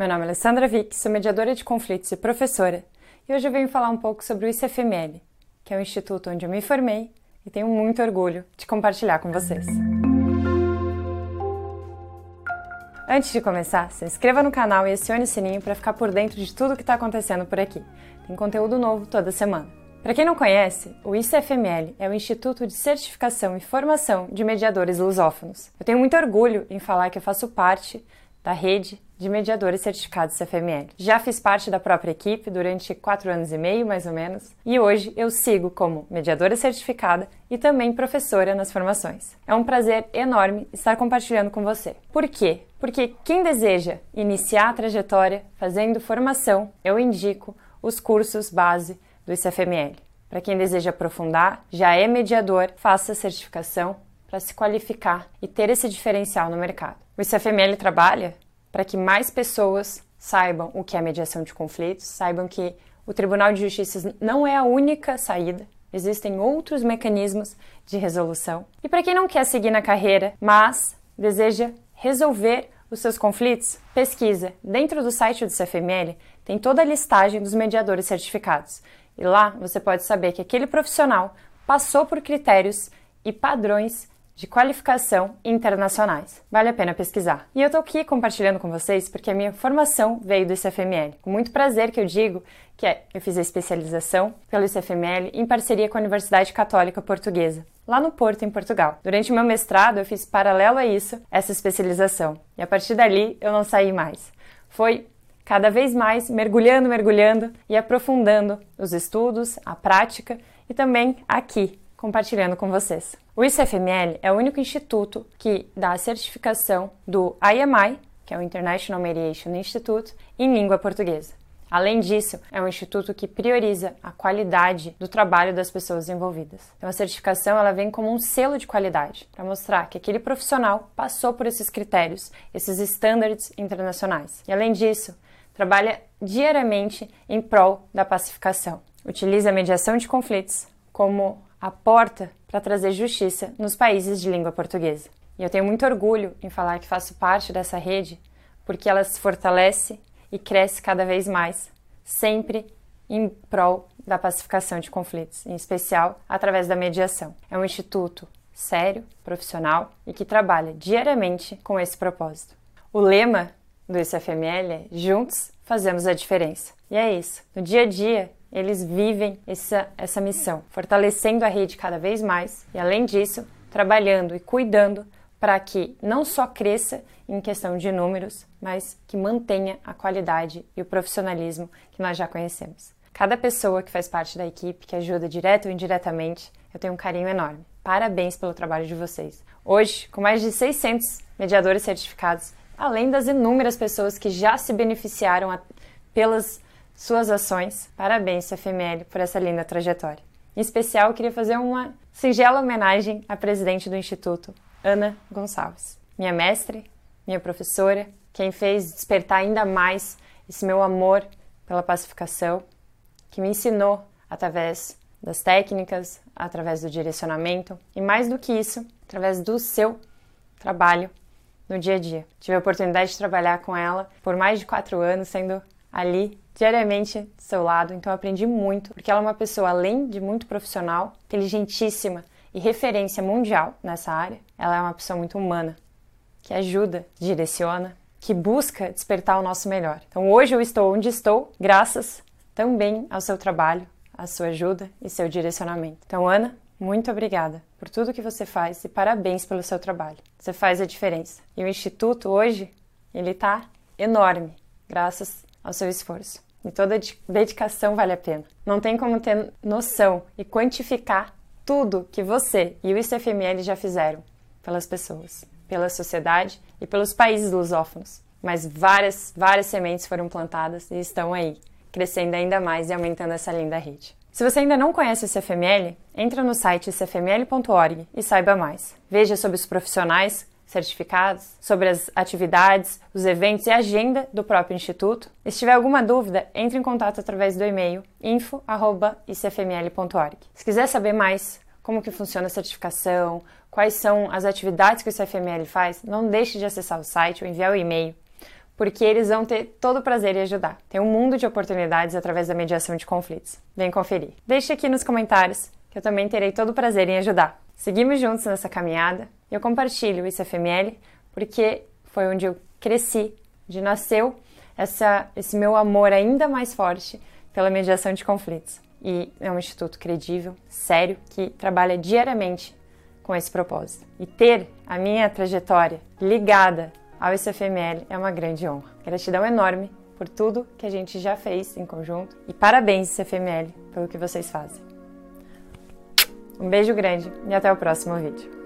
Meu nome é Alessandra Vick, sou mediadora de conflitos e professora, e hoje eu venho falar um pouco sobre o ICFML, que é o instituto onde eu me formei e tenho muito orgulho de compartilhar com vocês. Antes de começar, se inscreva no canal e acione o sininho para ficar por dentro de tudo que está acontecendo por aqui. Tem conteúdo novo toda semana. Para quem não conhece, o ICFML é o Instituto de Certificação e Formação de Mediadores Lusófonos. Eu tenho muito orgulho em falar que eu faço parte da rede de mediadores certificados CFML. Já fiz parte da própria equipe durante quatro anos e meio, mais ou menos, e hoje eu sigo como mediadora certificada e também professora nas formações. É um prazer enorme estar compartilhando com você. Por quê? Porque quem deseja iniciar a trajetória fazendo formação, eu indico os cursos base do ICFML. Para quem deseja aprofundar, já é mediador, faça a certificação para se qualificar e ter esse diferencial no mercado. O ICFML trabalha para que mais pessoas saibam o que é mediação de conflitos, saibam que o Tribunal de Justiça não é a única saída, existem outros mecanismos de resolução. E para quem não quer seguir na carreira, mas deseja resolver os seus conflitos, pesquisa. Dentro do site do CFML tem toda a listagem dos mediadores certificados. E lá você pode saber que aquele profissional passou por critérios e padrões de qualificação internacionais. Vale a pena pesquisar. E eu tô aqui compartilhando com vocês porque a minha formação veio do ICFML. Com muito prazer que eu digo que é, eu fiz a especialização pelo ICFML em parceria com a Universidade Católica Portuguesa, lá no Porto, em Portugal. Durante o meu mestrado, eu fiz paralelo a isso essa especialização. E a partir dali, eu não saí mais. Foi cada vez mais mergulhando, mergulhando e aprofundando os estudos, a prática e também aqui compartilhando com vocês. O ICFML é o único instituto que dá a certificação do IMI, que é o International Mediation Institute, em língua portuguesa. Além disso, é um instituto que prioriza a qualidade do trabalho das pessoas envolvidas. Então, a certificação ela vem como um selo de qualidade para mostrar que aquele profissional passou por esses critérios, esses estándares internacionais. E além disso, trabalha diariamente em prol da pacificação. Utiliza a mediação de conflitos como a porta para trazer justiça nos países de língua portuguesa. E eu tenho muito orgulho em falar que faço parte dessa rede, porque ela se fortalece e cresce cada vez mais, sempre em prol da pacificação de conflitos, em especial através da mediação. É um instituto sério, profissional e que trabalha diariamente com esse propósito. O lema do ICFML é Juntos fazemos a diferença. E é isso. No dia a dia, eles vivem essa, essa missão, fortalecendo a rede cada vez mais e, além disso, trabalhando e cuidando para que não só cresça em questão de números, mas que mantenha a qualidade e o profissionalismo que nós já conhecemos. Cada pessoa que faz parte da equipe, que ajuda direto ou indiretamente, eu tenho um carinho enorme. Parabéns pelo trabalho de vocês. Hoje, com mais de 600 mediadores certificados, além das inúmeras pessoas que já se beneficiaram pelas suas ações. Parabéns, CFML, por essa linda trajetória. Em especial, eu queria fazer uma singela homenagem à presidente do Instituto, Ana Gonçalves, minha mestre, minha professora, quem fez despertar ainda mais esse meu amor pela pacificação, que me ensinou através das técnicas, através do direcionamento e mais do que isso, através do seu trabalho no dia a dia. Tive a oportunidade de trabalhar com ela por mais de quatro anos, sendo ali diariamente do seu lado, então eu aprendi muito, porque ela é uma pessoa, além de muito profissional, inteligentíssima e referência mundial nessa área, ela é uma pessoa muito humana, que ajuda, direciona, que busca despertar o nosso melhor. Então hoje eu estou onde estou, graças também ao seu trabalho, à sua ajuda e seu direcionamento. Então, Ana, muito obrigada por tudo que você faz e parabéns pelo seu trabalho. Você faz a diferença. E o Instituto hoje, ele está enorme, graças ao seu esforço. E toda dedicação vale a pena. Não tem como ter noção e quantificar tudo que você e o ICFML já fizeram pelas pessoas, pela sociedade e pelos países lusófonos. Mas várias, várias sementes foram plantadas e estão aí, crescendo ainda mais e aumentando essa linda rede. Se você ainda não conhece o CFML, entra no site cfml.org e saiba mais. Veja sobre os profissionais certificados, sobre as atividades, os eventos e a agenda do próprio Instituto. E se tiver alguma dúvida, entre em contato através do e-mail info.icfml.org. Se quiser saber mais como que funciona a certificação, quais são as atividades que o CFML faz, não deixe de acessar o site ou enviar o e-mail, porque eles vão ter todo o prazer em ajudar. Tem um mundo de oportunidades através da mediação de conflitos. Vem conferir. Deixe aqui nos comentários que eu também terei todo o prazer em ajudar. Seguimos juntos nessa caminhada e eu compartilho o ICFML porque foi onde eu cresci, onde nasceu essa, esse meu amor ainda mais forte pela mediação de conflitos. E é um instituto credível, sério, que trabalha diariamente com esse propósito. E ter a minha trajetória ligada ao ICFML é uma grande honra. Gratidão enorme por tudo que a gente já fez em conjunto e parabéns, ICFML, pelo que vocês fazem. Um beijo grande e até o próximo vídeo.